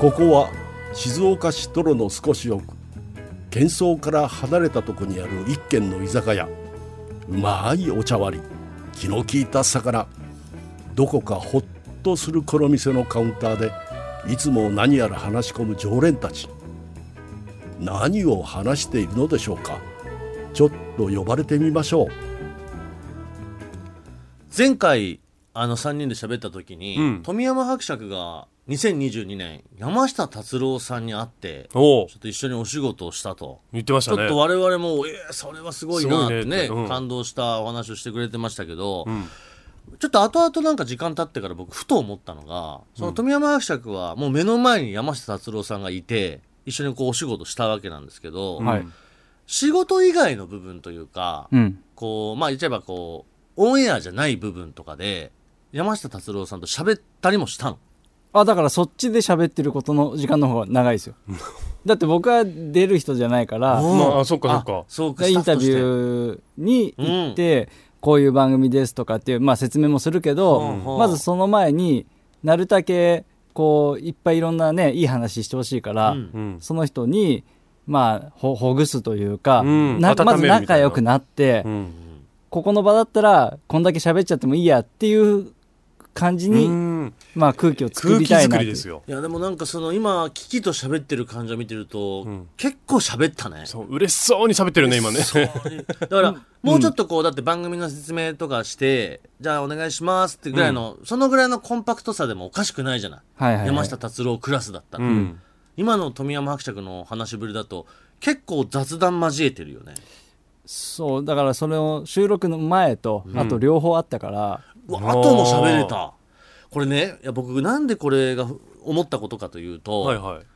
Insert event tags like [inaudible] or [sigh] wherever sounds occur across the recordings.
ここは静岡市泥の少し奥喧騒から離れたとこにある一軒の居酒屋。うまいお茶割り気の利いた魚。どこかほっとするこの店のカウンターでいつも何やら話し込む常連たち。何を話しているのでしょうか。ちょっと呼ばれてみましょう。前回あの3人で喋った時に、うん。富山伯爵が2022年山下達郎さんに会ってちょっと一緒にお仕事をしたと。言ってましたねちょっと我々も、えーそれはすごいなってねねうん感動したお話をしてくれてましたけど、んちょっと後々なんか時間経ってから僕ふと思ったのがその富山伯爵はもう目の前に山下達郎さんがいて一緒にこうお仕事したわけなんですけど、はい。仕事以外の部分というか、うん。こうまあ言っちゃえばこうオンエアじゃない部分とかで山下達郎さんと喋ったりもしたの。あ、だからそっちで喋ってることの時間の方が長いですよ。[laughs] だって僕は出る人じゃないから、まああそっかそっか。インタビーューに行って、こういう番組ですとかっていう、まあ、説明もするけど、うん。まずその前になるだけこういっぱいいろんなねいい話してほしいから、うん。うん。その人に、まあ、ほほぐすというか、まず仲良くなって、うん。ここの場だったらこんだけ喋っちゃってもいいやっていう感じに、うんまあ、空気を作空気りたいなですよ。いやでもなんかその今キキと喋ってる感じを見てると、ん。結構喋ったね。そう嬉しそうに喋ってるね今ね。だから、もうちょっとこう、だって番組の説明とかして、じゃあお願いしますってぐらいの、そのぐらいのコンパクトさでもおかしくないじゃない。はいはいはい。山下達郎クラスだったら、うん。今の富山伯爵の話しぶりだと、結構雑談交えてるよね。そうだからそれを収録の前と、あと両方あったから。うわ後も喋れた。これね、いや僕なんでこれが思ったことかというと、はいはい。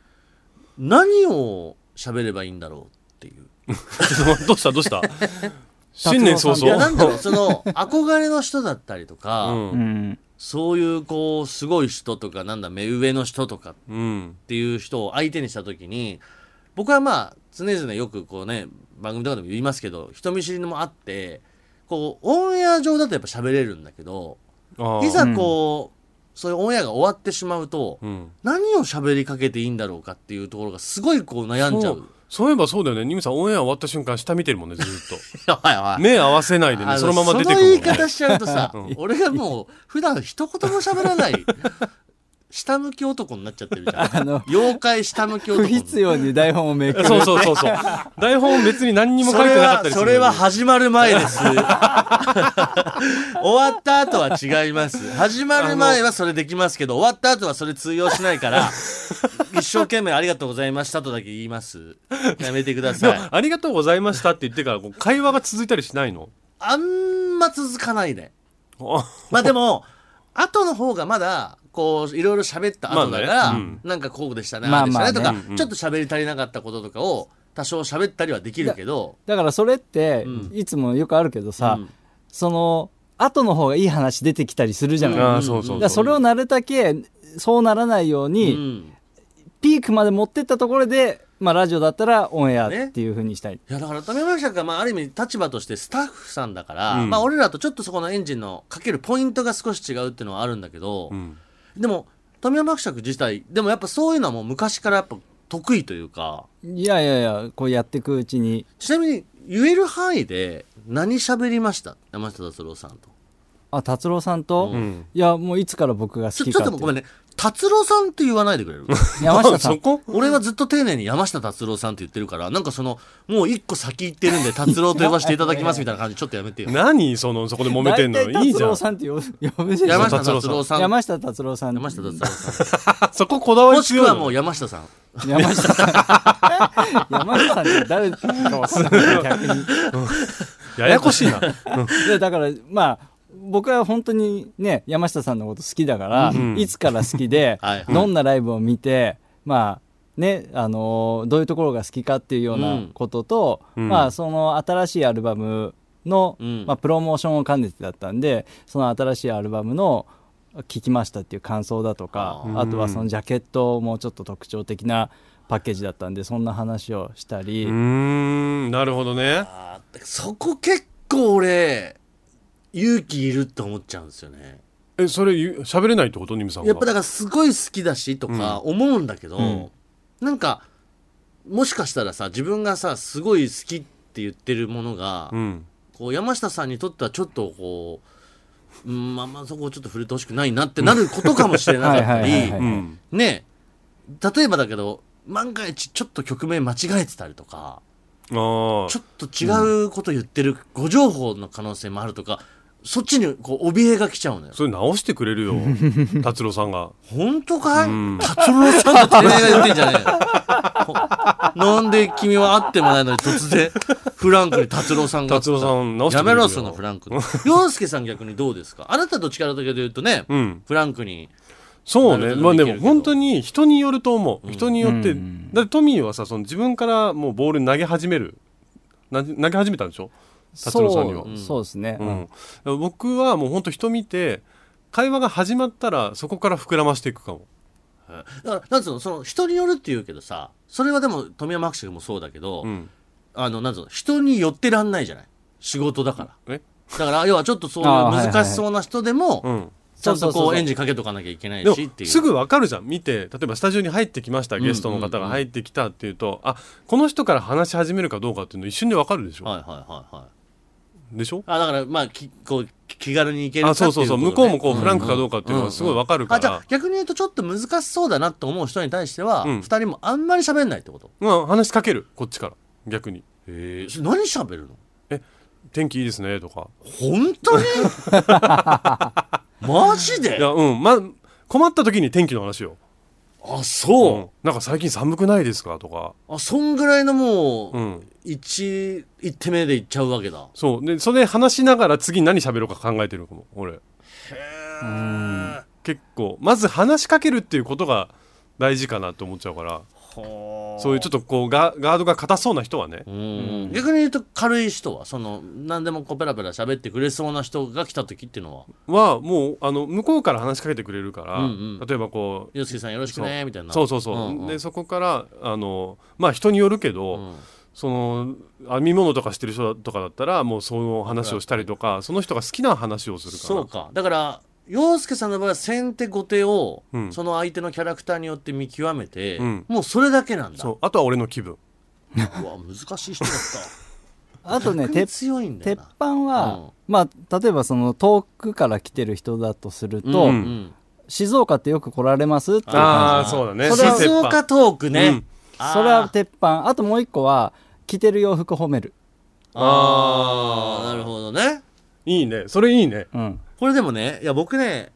何を喋ればいいんだろうっていう。どうしたどうした？[laughs] 新年早いや、なんだろう、々その、憧れの人だったりとか、うん。うんそういう、こう、すごい人とか、なんだ、目上の人とかっうんていう人を相手にしたときに、僕はまあ、常々よくこうね、番組とかでも言いますけど、人見知りのもあって、こう、オンエア上だとやっぱ喋れるんだけど、いざこう、そういうオンエアが終わってしまうと、うん。何を喋りかけていいんだろうかっていうところがすごいこう悩んじゃ。そう。うそういえばそうだよね。ニムさんオンエア終わった瞬間下見てるもんねずっと。[laughs] 目合わせないでねそのまま出てくその言い方しちゃうとさ、俺がもう普段一言も喋らない下向き男になっちゃってるじゃん。[laughs] あの妖怪下向き男。不必要に台本をめくるそうそうそうそう。[laughs] 台本別に何にも書いてなかったりする。それは始まる前です。[laughs] 終わった後は違います。始まる前はそれできますけど終わった後はそれ通用しないから一生懸命ありがとうございましたとだけ言います。やめてくだでさい。もありがとうございましたって言ってから会話が続いたりしないの？あんま続かないね。あまあでも、後の方がまだ、こう、いろいろ喋った後だから、まあねうん。なんかこうでしたね、まあああでしたねとか、まあねちょっと喋り足りなかったこととかを、多少喋ったりはできるけど、だからそれって、うん。いつもよくあるけどさ、うん。その後の方がいい話出てきたりするじゃない、あーそうそうだからそれをなるだけそうならないよううに、ん。ピークまで持ってったところで、まあ、ラジオだったらオンエアっていうふうにしたい、いや、だから、富山社が、まあ、ある意味、立場としてスタッフさんだから、うん。まあ、俺らとちょっとそこのエンジンのかけるポイントが少し違うっていうのはあるんだけど、うんでも、富山伯爵自体、でもやっぱそういうのはもう昔からやっぱ得意というか、いやいやいやこうやっていくうちに。ちなみに、言える範囲で何喋りました？山下達郎さんと。あ達郎さんと、うん。いやもういつから僕が好きかってちょっとごめんね、達郎さんって言わないでくれる？[laughs] 山下さん。そこ？俺はずっと丁寧に山下達郎さんって言ってるから、なんかその、もう一個先行ってるんで、達郎と呼ばせていただきますみたいな感じ、ちょっとやめてよ。何？[laughs] そのそこで揉めてんの？いいじゃん。達郎さんって呼ぶ呼ぶでしょ山下達郎さん。山下達郎さん山下達郎さ [laughs] そここだわん。りもしくはもう山下さん。山下さん。山下さんって誰？かわかんない逆にややこしいな。でだからまあ僕は本当にね山下さんのこと好きだから、うん。いつから好きで、[laughs] はい。どんなライブを見てまあねあのーどういうところが好きかっていうようなことと、うん。まあその新しいアルバムの、うん。まあ、プロモーションを兼ねてだったんでその新しいアルバムの聴きましたっていう感想だとかああとはそのジャケットもちょっと特徴的なパッケージだったんでそんな話をしたり、うーん。なるほどね。そこ結構俺、勇気いるって思っちゃうんですよね。えそれ喋れないってこと？ニムさんがやっぱだからすごい好きだしとか思うんだけど、うん。なんかもしかしたらさ自分がさすごい好きって言ってるものが、うん。こう山下さんにとってはちょっとこう、うん、まあまあそこをちょっと触れてほしくないなってなることかもしれなかったり [laughs] はいはいはいはい。うん。ね例えばだけど万が一ちょっと曲名間違えてたりとかああちょっと違うこと言ってる誤情報の可能性もあるとか、そっちにこう怯えが来ちゃうのよ。それ直してくれるよ。[laughs] 達郎さんが。本当かい？うん。達郎さんとてめえが言って。んじゃねえよほなんで君は会ってもないのに突然フランクに達郎さんが。達郎さん直してやくれるよ。めろそのフランク洋介さん逆にどうですか？あなたどっちからというとね、うん。フランクに。そうね。まあでなるほどできるけど。も本当に人によると思う、人によって、うん。だってトミーはさその自分からもうボール投げ始める。な投げ始めたんでしょ？達郎さんには。そうそうですね、うん、僕はもう本当人見て会話が始まったらそこから膨らましていくかも。だからなんつうのその人によるって言うけどさそれはでも富山博士もそうだけど、うん。あのなんつうの人に寄ってらんないじゃない？仕事だから。え？だから要はちょっとそういう難しそうな人でも、うん。ちゃんとこうエンジンかけとかなきゃいけないしっていう。すぐわかるじゃん見て。例えばスタジオに入ってきましたゲストの方が入ってきたっていうと、あこの人から話し始めるかどうかっていうの一瞬でわかるでしょ、はいはいはいはいでしょ？あだからまあきこう気軽に行けるかあっていそうそうそう。向こうもこうフランクかどうかっていうのがすごいわかるから。あじゃあ、逆に言うとちょっと難しそうだなと思う人に対しては、うん。二人もあんまり喋んないってこと？まあ話しかける。こっちから。逆に。へえそれ何喋るの？天気いいですね。とか。本当に？[laughs] マジいでやうん。まあ困った時に天気の話よ、あそう、うん。なんか最近寒くないですか？とか。あそんぐらいのもう、うん。一一手目でいっちゃうわけだ。そう。でそれ話しながら次何喋ろうか考えてるかも俺結構。まず話しかけるっていうことが大事かなと思っちゃうからそういうちょっとこうガガードが硬そうな人はね。うん。逆に言うと軽い人はその何でもこうペラペラ喋ってくれそうな人が来た時っていうのは。はもうあの向こうから話しかけてくれるから、うんうん。例えばこ「洋介さんよろしくね」みたいな。うそうそうそう、んん。でそこからあのまあ人によるけど、うん。その編み物とかしてる人とかだったらもうその話をしたりとかその人が好きな話をするから。そうか。だから洋介さんの場合は先手後手を、うん。その相手のキャラクターによって見極めて、うん。もうそれだけなんだ。そう。あとは俺の気分。うわ難しい人だった。[laughs] あとね鉄強いんだよ鉄な板は、まあ例えばその遠くから来てる人だとすると、ううん。ん静岡ってよく来られますっていうああ感じそうだね。静岡。トークね、うん。あー。それは鉄板。あともう一個は着てる洋服褒める、あーなるほどね。いいね。それいいね。うん、これでもねいや僕ね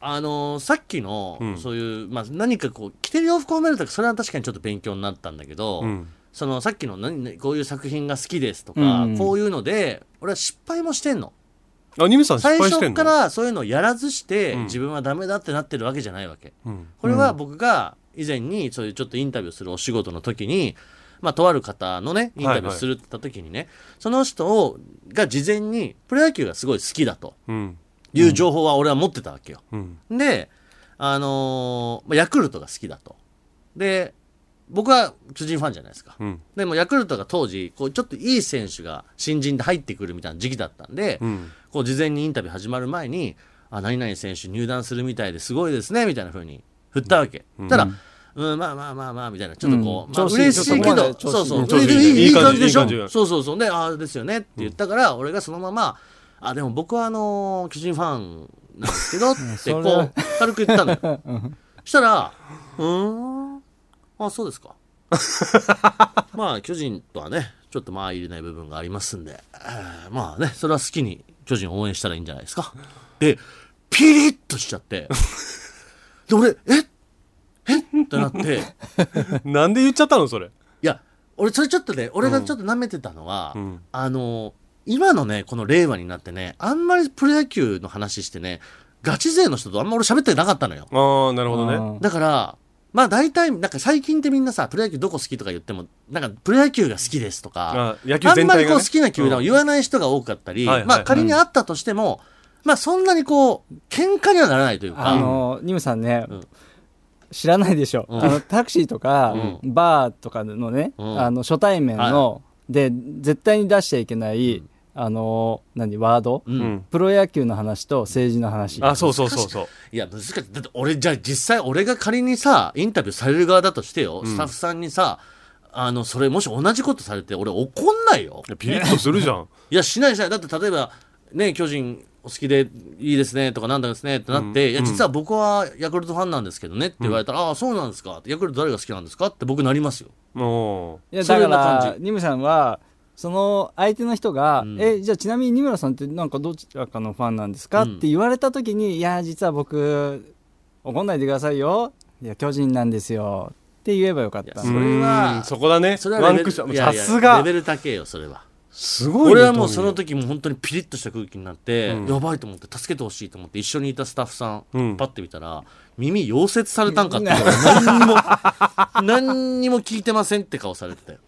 あのーさっきの、うん。そういう、まあ、何かこう着てる洋服を褒めるとかそれは確かにちょっと勉強になったんだけど、うん。そのさっきの何々こういう作品が好きですとか、うんこういうので俺は失敗もしてんの。あニムさん失最敗してんの？初からそういうのをやらずして、うん。自分はダメだってなってるわけじゃないわけ。うん。これは僕が以前にそういうちょっとインタビューするお仕事の時にまあとある方のねインタビューするって言った時にね、その人をが事前にプロ野球がすごい好きだと。うんいう情報は俺は持ってたわけよ。うん、で、あのー、ヤクルトが好きだと。で、僕は巨人ファンじゃないですか。うん、でもヤクルトが当時、こうちょっといい選手が新人で入ってくるみたいな時期だったんで、こう事前にインタビュー始まる前に、あ、何々選手入団するみたいですごいですね、みたいな風に振ったわけ。ただ、うん、まあまあまあまあみたいな。ちょっとこう、うん。まあ、嬉しいけどそうそう。いい。感じでしょ。そうそうそう。でああですよねって言ったから、俺がそのままあでも僕はあのー巨人ファンなんですけど」[laughs] ってこう軽く言ったの。よしたら「うーん？あそうですか」[laughs] まあ巨人とはねちょっとまあ入れない部分がありますんで、えーまあねそれは好きに巨人を応援したらいいんじゃないですか。でピリッとしちゃって。[laughs] で俺え？え？ってなって。なんで言っちゃったのそれ。いや俺それちょっとね俺がちょっと舐めてたのは、うん。あの今のねこの令和になってねあんまりプロ野球の話してねガチ勢の人とあんま俺喋ってなかったのよ。ああなるほどね。うん。だからまあ大体なんか最近ってみんなさプロ野球どこ好きとか言ってもなんかプロ野球が好きですとかあ野球あん全体が、ね、まりこう好きな球団を言わない人が多かったり、はいはいまあ仮にあったとしても、まあそんなにこう喧嘩にはならないというか、あのニムさんね、うん。知らないでしょ、うん。あのタクシーとか、うバーとかのね、うん。あの初対面の、で絶対に出しちゃいけないあの何ワード、うん。うんプロ野球の話と政治の話。あそうそうそうそう。いや難しい。だって俺じゃあ実際俺が仮にさインタビューされる側だとしてよ、スタッフさんにさあのそれもし同じことされて俺怒んないよ。いやピリッとするじゃん。[laughs] いやしないしない。だって例えばね巨人お好きでいいですねとかなんだですねってなって、いや実は僕はヤクルトファンなんですけどねって言われたら、ああそうなんですか。ヤクルト誰が好きなんですか？って僕なりますよ。もいやそれだかな感じ。らニムさんはその相手の人が、うん。えじゃあちなみに二村さんってなんかどちらかのファンなんですか、うん。って言われた時にいや実は僕怒んないでくださいよ。いや巨人なんですよ。って言えばよかった。それはうんそこだね。それはワンクッションさすが。レベル高えよそれは。すごいね俺はもうそのト時も本当にピリッとした空気になって、うん。やばいと思って助けてほしいと思って一緒にいたスタッフさん、うん。パッて見たら耳溶接されたんかって何にも何にも聞いてませんって顔されてたよ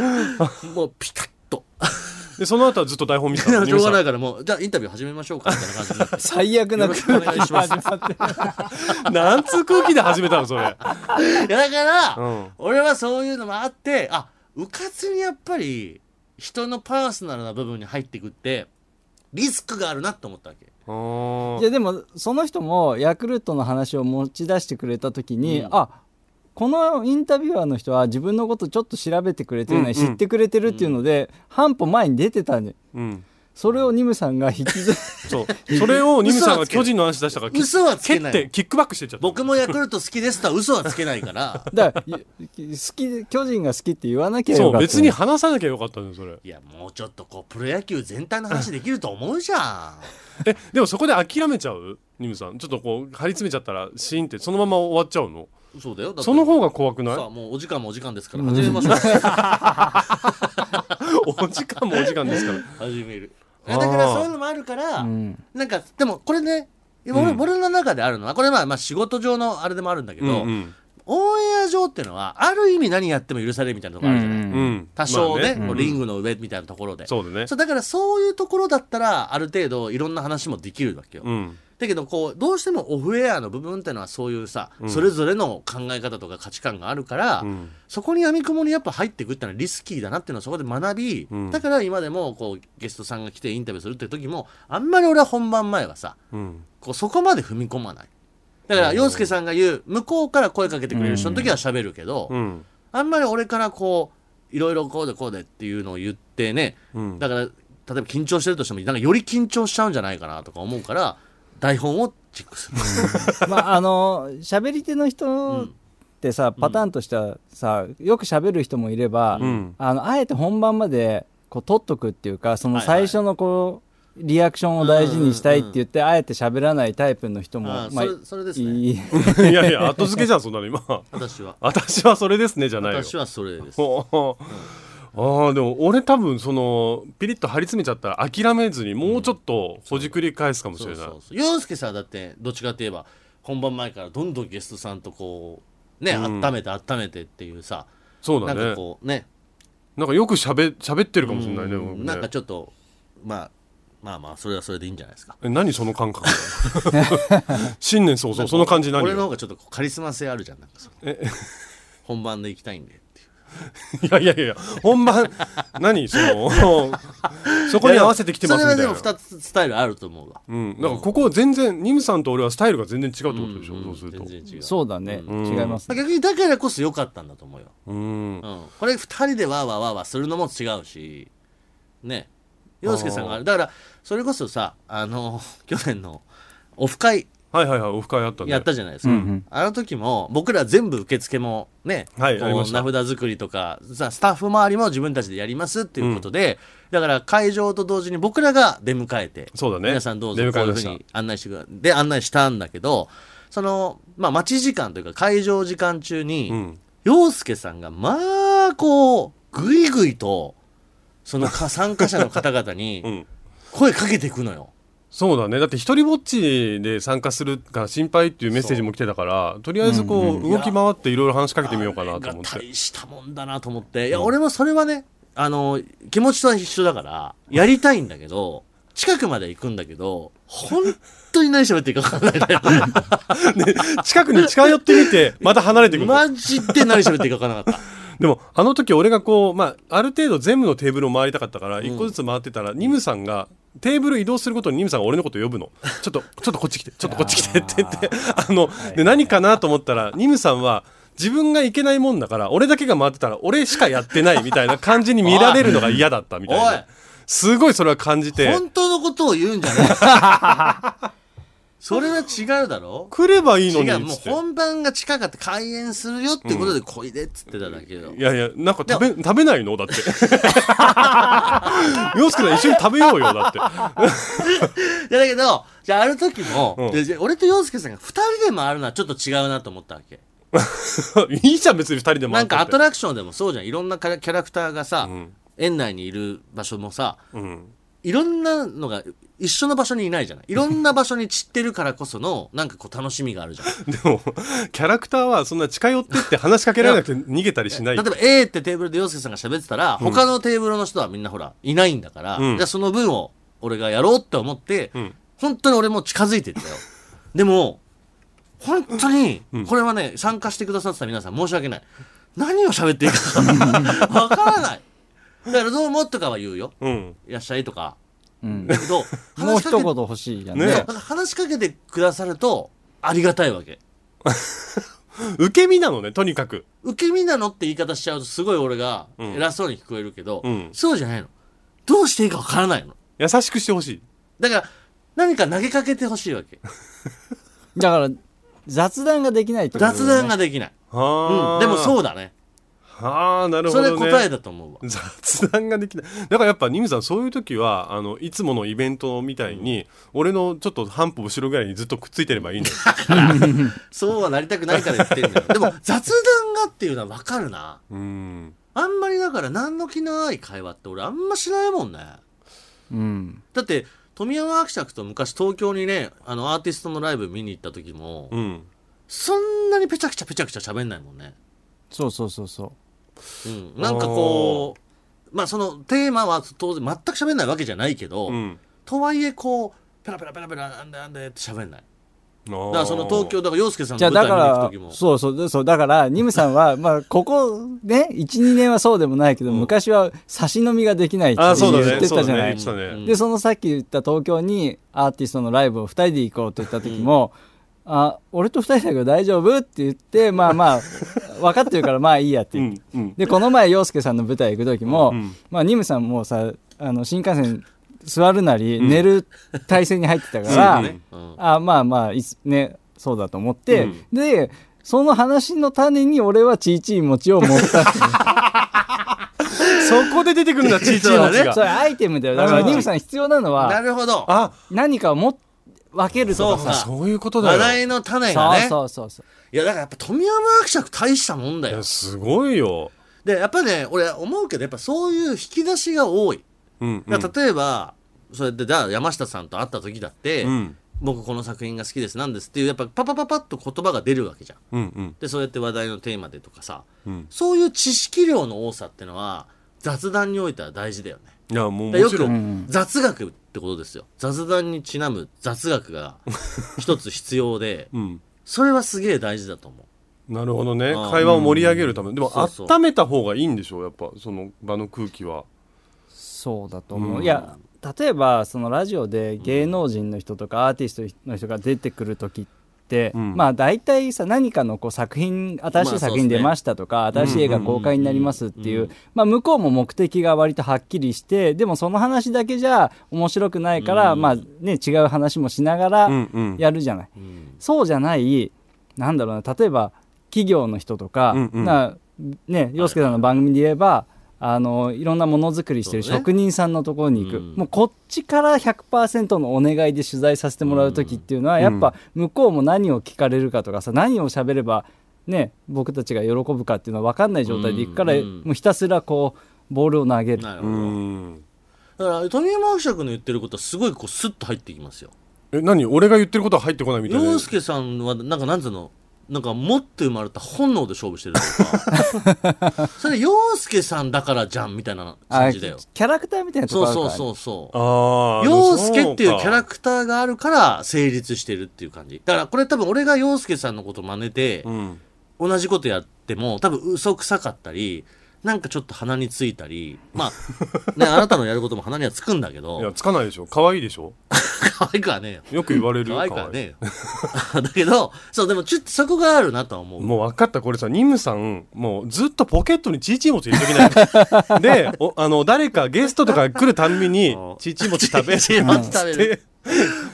[laughs] もうピカッと。でその後はずっと台本見てたの？しょうがないいからもうじゃあインタビュー始めましょうかみたいな感じになって最悪なよろしくお願いします始まってなんつう空気で始めたのそれ？いやだから、うん。俺はそういうのもあってあうかつにやっぱり人のパーソナルな部分に入っていくってリスクがあるなと思ったわけ。いやでもその人もヤクルトの話を持ち出してくれた時に、うん。あこのインタビュアーの人は自分のことちょっと調べてくれてるのに知ってくれてるっていうので、半歩前に出てたんでうん。それをニムさんが引きずそう。それをニムさんが巨人の話出したから嘘はつけない。蹴ってキックバックしてっちゃった。僕もヤクルト好きですとは嘘はつけないから。[laughs] だからい好き巨人が好きって言わなきゃよかったそう別に話さなきゃよかったのよそれ。いやもうちょっとこうプロ野球全体の話できると思うじゃん。えでもそこで諦めちゃう？ニムさん。ちょっとこう張り詰めちゃったらシーンってそのまま終わっちゃうの？そうだよ。だってその方が怖くない？さあもうお時間もお時間ですから。始めましょう。[laughs] お時間もお時間ですから。始める。だからそういうのもあるから、うん。なんかでもこれね俺,、うん。俺の中であるのはこれまあまあ仕事上のあれでもあるんだけど、うんうん。オンエア上っていうのはある意味何やっても許されるみたいなところあるじゃない、うん。うん。多少ね,、まあこうリングの上みたいなところで、そうだね。そうだからそういうところだったらある程度いろんな話もできるわけよ、うんだけどこうどうしてもオフエアの部分っていうのはそういうさ、うん。それぞれの考え方とか価値観があるから、うん。そこに闇雲にやっぱ入っていくっていうのはリスキーだなっていうのはそこで学び、うん。だから今でもこうゲストさんが来てインタビューするっていう時もあんまり俺は本番前はさうん。こうそこまで踏み込まない。だから洋介さんが言う向こうから声かけてくれる人の時は喋るけど、うん。あんまり俺からこういろいろこうでこうでっていうのを言ってねうん。だから例えば緊張してるとしてもなんかより緊張しちゃうんじゃないかなとか思うから台本をチェックする。まああの喋り手の人ってさ、パターンとしてはさよく喋る人もいれば、うん。あのあえて本番までこう取っとくっていうかその最初のこうリアクションを大事にしたいって言って、あえて喋らないタイプの人もまああそれそれですね。いやいや後付けじゃんそんなの今。私は。私はそれですねじゃないよ。私はそれです。ほ [laughs] うああでも俺多分そのピリッと張り詰めちゃったら諦めずにもうちょっとほじくり返すかもしれない、そうそう洋介さんだってどっちかといえば本番前からどんどんゲストさんとこうね、うん。温めて温めてっていうさなんそうだね。かこうね。なんかよくしゃべ喋ってるかもしれないね,、うん。僕ね。なんかちょっとまあまあまあそれはそれでいいんじゃないですか。え何その感覚？新年早々その感じ何よ？俺の方がちょっとこうカリスマ性あるじゃんなんかその。え本番で行きたいんで。って [laughs] いやいやいや本番何その [laughs] そこに合わせてきてますみたいな。それはでも2つスタイルあると思うわ。うん、だからここ全然ニムさんと俺はスタイルが全然違うってことでしょ、うん。そうすると。全然違う。そうだね、うん。違います、逆にだからこそ良かったんだと思うよ、うん。うん、これ2人でわーわーわーわーするのも違うし。ね。洋介さんがある。だからそれこそさあの去年のオフ会はいはいはいオフ会あったね。やったじゃないですか、うんうん。あの時も僕ら全部受付もね、こうはいありました。名札作りとかさスタッフ周りも自分たちでやりますっていうことで、だから会場と同時に僕らが出迎えてそうだね。皆さんどうぞ出こういうふうしたに案内してくだで案内したんだけどその、まあ、待ち時間というか会場時間中に、うん。洋介さんがまあこうぐいぐいとそのか参加者の方々うにん。声かけていくのよ。そうだね。だって一人ぼっちで参加するから心配っていうメッセージも来てたからとりあえずこう、うん動き回っていろいろ話しかけてみようかなと思って。大したもんだなと思って。いや俺もそれはねあの気持ちとは一緒だからやりたいんだけど近くまで行くんだけど本当に何喋っていいか分かんない。んだよ近くに近寄ってみてまた離れていくの、マジで何喋っていいか分からなかった。[laughs] でもあの時俺がこう、まあ、ある程度全部のテーブルを回りたかったから一個ずつ回ってたら、ニムさんがテーブル移動することにニムさんが俺のことを呼ぶの。[laughs] ちょっとちょっとこっち来て。ちょっとこっち来てって言って。[laughs] あので何かなと思ったらニムさんは自分がいけないもんだから俺だけが回ってたら俺しかやってないみたいな感じに見られるのが嫌だったみたいな。すごいそれは感じて。本当のことを言うんじゃない [laughs] それは違うだろ？来ればいいのに違うもう本番が近かった開演するよってことで来いでっつってただけよ、いやいやなんか食べ食べないの？だって。[laughs] 洋介さん一緒に食べようよだって。[laughs] いやだけどじゃあある時も、うん。俺と洋介さんが2人で回るのはちょっと違うなと思ったわけ。[laughs] いいじゃん別に二人で回ってなんかアトララクションでもそうじゃん。いろんなキャラクターがさ、ん。園内にいる場所もさうんいろんなのが一緒の場所にいないじゃない。いろんな場所に散ってるからこそのなんかこう楽しみがあるじゃん。[laughs] でもキャラクターはそんな近寄ってって話しかけられなくて逃げたりしない。例えば A ってテーブルで洋介さんが喋ってたら、他のテーブルの人はみんなほらいないんだから、うん。じゃあその分を俺がやろうって思って、ん。本当に俺も近づいてったよ。でも本当にん。これはね参加してくださってた皆さん申し訳ない。何を喋っていいかわからないだからどうもとかは言うよ。うん。いらっしゃいとか。うん。だけど [laughs] もう話しかけ一言欲しいじゃんね。ね話しかけてくださるとありがたいわけ。[laughs] 受け身なのねとにかく。受け身なのって言い方しちゃうとすごい俺がうん。偉そうに聞こえるけど、うん。そうじゃないの。どうしていいかわからないの。優しくしてほしい。だから何か投げかけてほしいわけ。[laughs] だから雑談ができないってことだよ雑ね談ができない、はうん、でもうそうだねはあなるほそど、ね、れ答えだと思うわ。雑談ができない。だからやっぱニムさんそういう時はあのいつものイベントみたいに、俺のちょっと半歩後ろぐらいにずっとくっついてればいいのよそうはなりたくないから言ってんだよでも雑談がっていうのは分かるな。うん。あんまりだから何の気のない会話って俺あんましないもんね。うん。だって富山伯爵と昔東京にねあのアーティストのライブ見に行った時も、うん。そんなにペチャクチャペチャクチャ喋んないもんね。そうそうそうそうん、なんかこうまあそのテーマは当然全く喋んないわけじゃないけど、うん。とはいえこうペラペラペラペラなんでなんでって喋んない。だだからその東京だから洋介さうんの舞台に行く時も。そうそうそうだからニムさんはまあここね [laughs] 12年はそうでもないけど、うん。昔は差し飲みができないって言ってたじゃない、ね。ね、うんでそのさっき言った東京にアーティストのライブを2人で行こうって言った時も、あ俺と2人だけど大丈夫？って言って [laughs] まあまあ分かってるからまあいいやってって、んうん。でこの前洋介さんの舞台行く時も、うん。まあ、ニムさんもさあの新幹線座るなり寝る体勢に入ってたから、うんね。うん。あまあまあいつねそうだと思って、うん。でその話の種に俺はちいちい餅を持ったっていう。[laughs] そこで出てくるんだちいちい餅が。[laughs] それアイテムだよ。だからうん。ニムさん必要なのなはるほど。あ何かをも分けるとかそうかさそういうことだよ。話題の種がね。そうそうそういやだからやっぱ富山伯爵大したもんだよ。いやすごいよ。でやっぱね俺思うけどやっぱそういう引き出しが多い、うんだから例えばそれでじゃあ山下さんと会った時だって、うん。僕この作品が好きですなんですっていうやっぱパパパパッと言葉が出るわけじゃん。うんうん。でそうやって話題のテーマでとかさ。うん。そういう知識量の多さってのは雑談においては大事だよね。いやもうでよくもちろん。ん。雑学ってことですよ。雑談にちなむ雑学が一つ必要で [laughs] うん。それはすげえ大事だと思う。なるほどね。会話を盛り上げるため。でもそうそう。温めた方がいいんでしょうやっぱその場の空気は。そうだと思う、うん。いや例えばそのラジオで芸能人の人とかアーティストの人が出てくる時って、うん。まあ大体さ何かのこう作品新しい作品出ましたとか、新しい映画公開になりますっていう、うんまあ、向こうも目的が割とはっきりしてでもその話だけじゃ面白くないから、うん。まあね、違う話もしながらうんうん。やるじゃない。うん。そうじゃないなんだろうな例えば企業の人とか、うんうん。なね洋介さんの番組で言えば、あのいろんなものづくりしてる職人さんのところに行く、うん。もうこっちから100%のお願いで取材させてもらう時っていうのは、うん。やっぱ向こうも何を聞かれるかとかさ何を喋ればね僕たちが喜ぶかっていうのは分かんない状態で行くから、うんもうひたすらこうボールを投げる。うなるほど、ん。だから富山伯爵の言ってることはすごいこうスッと入ってきますよ。え何？俺が言ってることは入ってこないみたいな。洋介さんはなんかなんつうの？なんか持って生まれた本能で勝負してるとか。[laughs] それ洋介さんだからじゃんみたいなあ感じだよ。キャラクターみたいなところあるから。そうそうそうそう。ああ洋介っていうキャラククターがあるから成立してるっていう感じ。だからこれ多分俺が洋介さんのこと真似て、うん。同じことやっても多分嘘くさかったりなんかちょっと鼻についたりまあねあなたのやることも鼻にはつくんだけいやどつかないでしょ。可愛いでしょ可愛くはねえよ。よく言われる可愛くはねえよ。[laughs] だけどそうでもちょっとそこがあるなとは思う。もう分かったこれさニムさんもうずっとポケットにチーチー餅入れときない [laughs] でおあの誰かゲストとか来るたんびにうんチーチー餅食べチーチー餅食べるで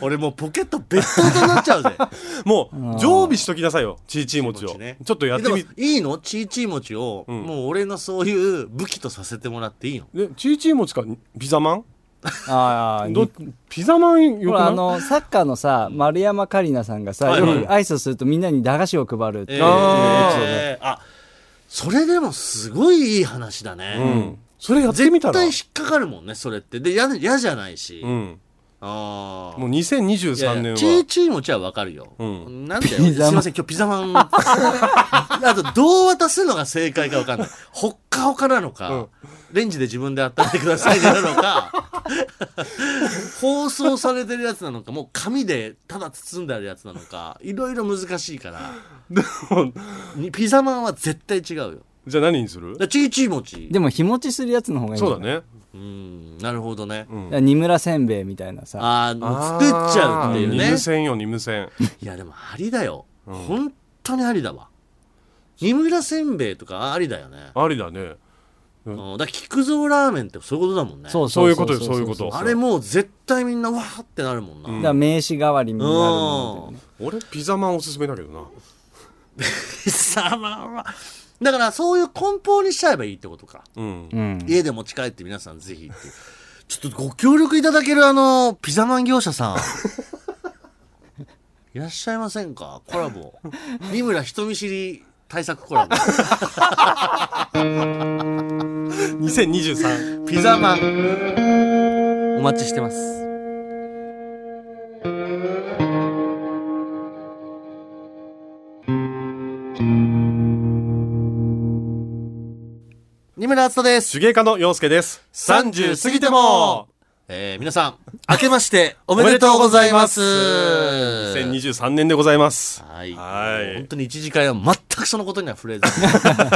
俺もうポケットベッドとなっちゃうぜ。[laughs] もう常備しときなさいよチーチー餅を。ちょっとやってみいいの？チーチー餅を、ん。もう俺のそういう武器とさせてもらっていいの？でチーチー餅かピザマンああどピザマンよくあのサッカーのさ丸山桂里奈さんがさ、はいはい。よく挨拶するとみんなに駄菓子を配るっていうえあー。あそれでもすごいいい話だね、うん。それやってみたら？絶対引っかかるもんねそれって。で嫌嫌じゃないし、うん。ああもういや2023年いやチーはチー餅はわかるよ、うん。なんでよピザマンすいません今日ピザマン [laughs] あとどう渡すのが正解かわかんない。ほっかほかなのか、うん。レンジで自分で温めてくださいなのか [laughs] 包装されてるやつなのかもう紙でただ包んであるやつなのかいろいろ難しいから。にピザマンは絶対違うよ。じゃあ何にする？だチーチー餅。でも日持ちするやつの方がいいんじゃない？そうだね。うんなるほどね、うん。だから二村せんべいみたいなさ。ああもう作っちゃうっていう二ね無線よ二無線。いやでもありだよ、うん。本当にありだわ。二村せんべいとかありだよね、ありだねうん、だから菊蔵ラーメンってそういうことだもんね。そうそういうことよそういうこと。あれもう絶対みんなわーってなるもんな、うん。だから名刺代わりになるものだよね。俺ピザマンおすすめだけどな。貴様は。だからそういう梱包にしちゃえばいいってことか、うん。うん。家で持ち帰って皆さんぜひってちょっとご協力いただけるあのピザマン業者さん。[laughs] いらっしゃいませんか？コラボ。三村人見知り対策コラボ [laughs] 2023ピザマンお待ちしてます。二村敦人です。手芸家の陽介です。30過ぎても。えー、皆さん明けましておめでとうございます2023年でございますはい。はい本当に一次会は全くそのことには触れずに。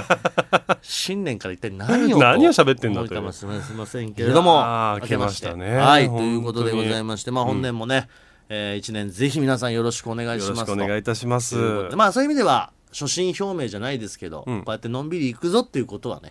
[laughs] 新年から一体何を。何を喋ってんだと思いかもしれませんけれども。いやー明けましたねはい。ということでございまして、まあ本年もね、えー一年ぜひ皆さんよろしくお願いしよろますと。しくお願いいたしますということでまあそういう意味では、初心表明じゃないですけど、うんこうやってのんびり行くぞっていうことはね、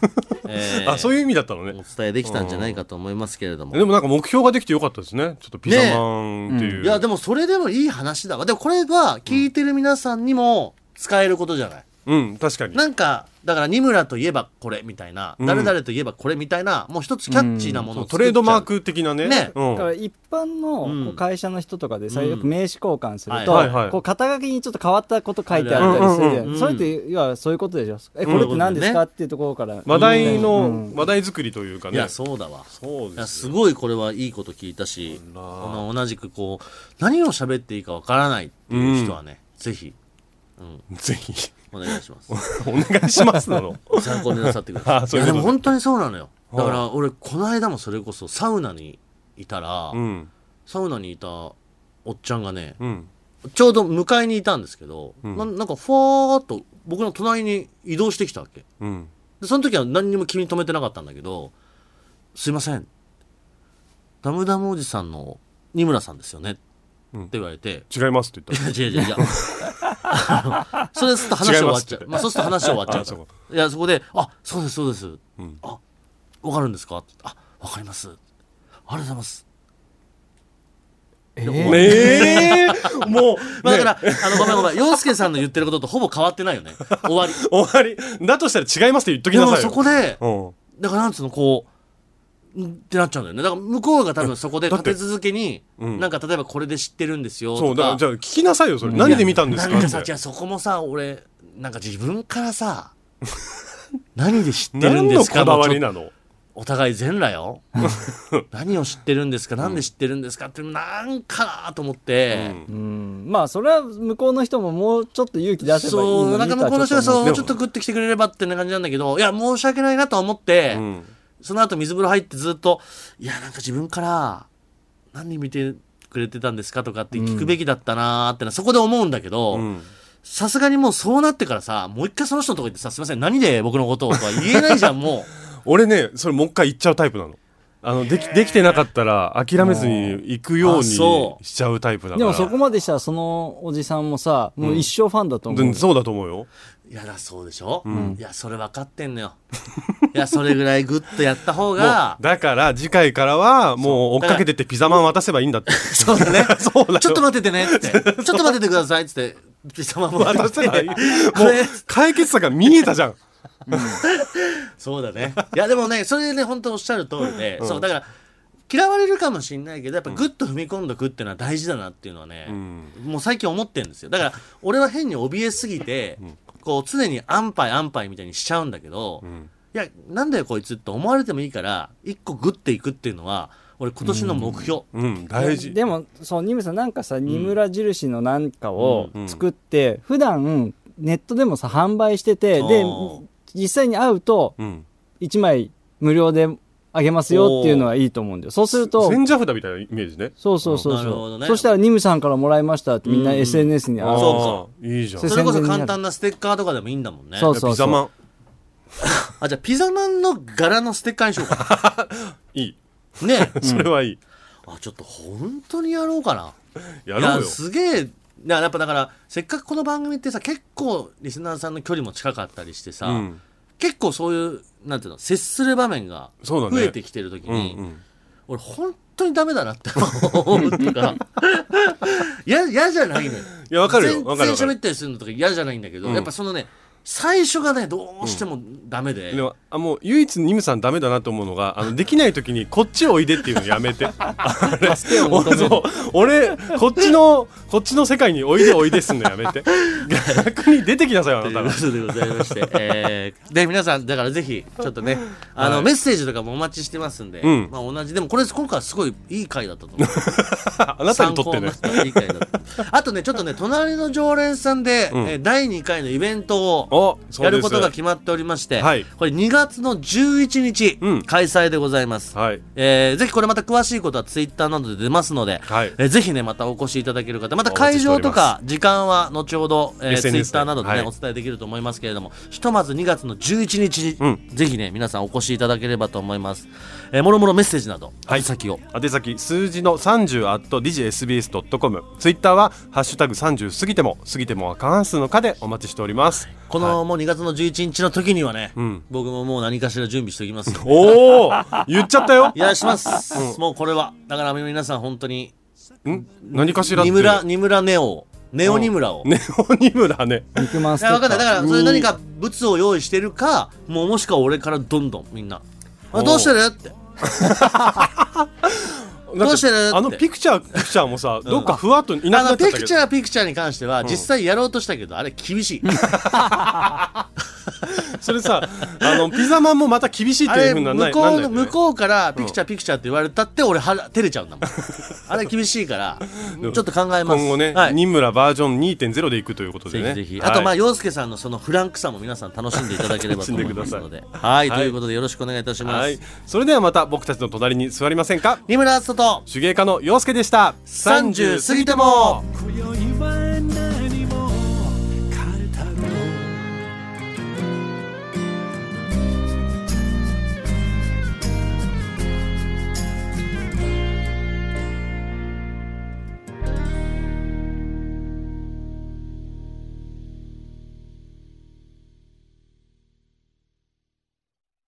[laughs] えーあそういう意味だったのおね伝えできたんじゃないかと思いますけれども。でもなんか目標ができてよかったですねちょっとピザマンっていう、いや、でもそれでもいい話だわ。でもこれは聞いてる皆さんにも使えることじゃない。うん確かに。なんか、だから、二村といえばこれみたいな、うん。誰々といえばこれみたいな、もう一つキャッチーなものをトレードマーク。ク的なね。ね。うん。だから一般のうん。こう会社の人とかでさ、うん。よく名刺交換するはいと、はいはい。こう肩書きにちょっと変わったこと書いてあったりするじゃん、うんうんうんそれって要はそういうことでしょ。えこれって何ですか、っていうところから。話題の、うん。話題作りというかね。いや、そうだわ。そういやですよ。すごいこれはいいこと聞いたし、この同じくこう、何を喋っていいかわからないっていう人はね、ぜひ、うん、[laughs] ぜひお願いします。[laughs] お願いしますなの？参考になさってください。[laughs] あそういうことやでも本当にそうなのよ。だかはら俺、この間もそれこそサウナにいたら、うん。サウナにいたおっちゃんがね、うん。ちょうど迎えにいたんですけど、うん。ななんかふわーっと僕の隣に移動してきたわけ。うん。でその時は何にも気に留めてなかったんだけど「すいません。ダムダムおじさんの二村さんですよね」ってうん。言われて。違いますって言っ「[laughs] いや違う違う違う」それすると話終わっちゃう。まあそうすると話終わっちゃういやそこで「あそうですそうです」うん。あわかるんですか?」あわかります」ありがとうございます」えたねえもう、[laughs] まあ、だねから、あの、ごめんごめん。洋介さんの言ってることとほぼ変わってないよね。終わり。[laughs] 終わり。だとしたら違いますって言っときなさいよ。そこで、うん。だからなんつうの、こう、んってなっちゃうんだよね。だから向こうが多分そこで立て続けに、うん。なんか例えばこれで知ってるんですよとか。そうだからじゃあ聞きなさいよそれ。何で見たんですかなんかさ、ってじゃあそこもさ、俺、なんか自分からさ、[laughs] 何で知ってるんですか？何のこだわもうちょっとりなのお互い全裸よ。[laughs] 何を知ってるんですか？なんで知ってるんですか？って、なんかなと思って、うん。まあそれは向こうの人ももうちょっと勇気出せばいいそう、のになんか向こうの人がそう、ちょっと食ってきてくれればってな感じなんだけど、いや、申し訳ないなとは思って、うんその後水風呂入ってずっと、いや、なんか自分から、何見てくれてたんですか？とかって聞くべきだったなーってのはそこで思うんだけど、うんさすがにもうそうなってからさもう一回その人のとこ行ってさすいません何で僕のことをとは言えないじゃんも [laughs] 俺ねそれもう一回行っちゃうタイプなの。あのできできてなかったら諦めずに行くようあにしちゃうタイプだから。でもそこまでしたらそのおじさんもさもう一生ファンだと思うよ、うんそうだと思うよやだそうでしょ、いやそれ分かってんのよ。[laughs] いやそれぐらいグッとやった方がだから次回からはもう追っかけてってピザマン渡せばいいんだって。[laughs] そうだね。[laughs] そうだよちょっと待っててねって。ちょっと待っててくださいっつって。ピザマンも渡せばいい。もう解決策が見えたじゃん。そうだね。いや、でもね、それでね、本当おっしゃる通りで、そう、だから、嫌われるかもしれないけど、やっぱグッと踏み込んどくっていうのは大事だなっていうのはね、もう最近思ってるんですよ。だから、俺は変に怯えすぎて、こう、常に安牌安牌みたいにしちゃうんだけど、いや、なんだよこいつって思われてもいいから、一個グッていくっていうのは、俺今年の目標。うん大事。でもそうニムさんなんかさ二村印のなんかを作って、普段ネットでもさ販売しててで実際に会うとうん。1枚無料であげますよっていうのはいいと思うんだよ。そうすると千社札みたいなイメージね。そうそうそうそう、なるほどね。そしたらニムさんからもらいましたってみんなうん SNS に上がるそういいじゃん。そそれこそ簡単なステッカーとかでもいいんだもんね。そうそうピザマン？[laughs] あ、じゃあピザマンの柄のステッカーにしようか。[laughs] いい。な。ね。[laughs] それはいい。あ、ちょっと本当にやろうかな。やろうよ。すげえ。やっぱだからせっかくこの番組ってさ結構リスナーさんの距離も近かったりしてさ、うん。結構そういうなんていうの接する場面が増えてきてる時うんに、うん。俺本当にダメだなって思うっていうか [laughs] 嫌嫌じゃないのよ。いやわかるよ。全然喋ったりするのとか嫌じゃないんだけど、うん。やっぱそのね最初がねどうしてもダメで、でもあもう唯一ニムさんダメだなと思うのがあのできない時にこっちおいでっていうのやめて。助けを求める。そう俺こっちのこっちの世界においでおいですんのやめて。逆に出てきなさいよあというなたとでございまして、[laughs] えーで皆さんだからぜひちょっとねあの、はいメッセージとかもお待ちしてますんで、うん。まあ、同じ。でもこれ今回はすごいいい回だったと思う。[laughs] あなたにとってね。参考になった。いい回だった。あとねちょっとね隣の常連さんで、うん。えー第2回のイベントをやることが決まっておりまして、はい。これ2月の11日、うん。開催でございます、はい。えーぜひこれまた詳しいことはツイッターなどで出ますので、はい。えーぜひねまたお越しいただける方また会場とか時間は後ほど、えー、ツイッターなどでね、はい。お伝えできると思いますけれどもひとまず2月の11日に、うん。ぜひね皆さんお越しいただければと思います、えー、もろもろメッセージなど、はい。先を。宛先数字の30 at digsbs.com ツイッターは「ハッシュタグ #30 過ぎても過ぎてもは過半数の課」でお待ちしております。この、もう2月の11日の時にはね、ん。僕ももう何かしら準備しておきます。よおお言っちゃったよ。[laughs] いやします、もうこれはだから皆さん本当にん？何かしらって？二村二村ネオ。ネオ二村を、ネオニムラね。肉まんステッカー。いや分かんない。だからそれ何か物を用意してるかもうもしくは俺からどんどんみんな「あどうしてる?」って [laughs] どうしてあのピクチャーピクチャーもさどっかふわっといなあのくなっちゃったけど。ピクチャーピクチャーに関しては実際やろうとしたけどあれ厳しい。[laughs] それさあのピザマンもまた厳しいっていうふうにな向こう向こうからピクチャーピクチャーって言われたって俺は照れちゃうんだもん [laughs] あれ厳しいからちょっと考えます。今後ね、はい。ニムラバージョン2.0でいくということでぜねひぜひ、はい。あとまあ洋介さんのそのフランクさも皆さん楽しんでいただければと思いますので。はい、はい。ということでよろしくお願いいたします、はい。それではまた僕たちの隣に座りませんか？二村敦人と手芸家の陽介でした。30過ぎても。30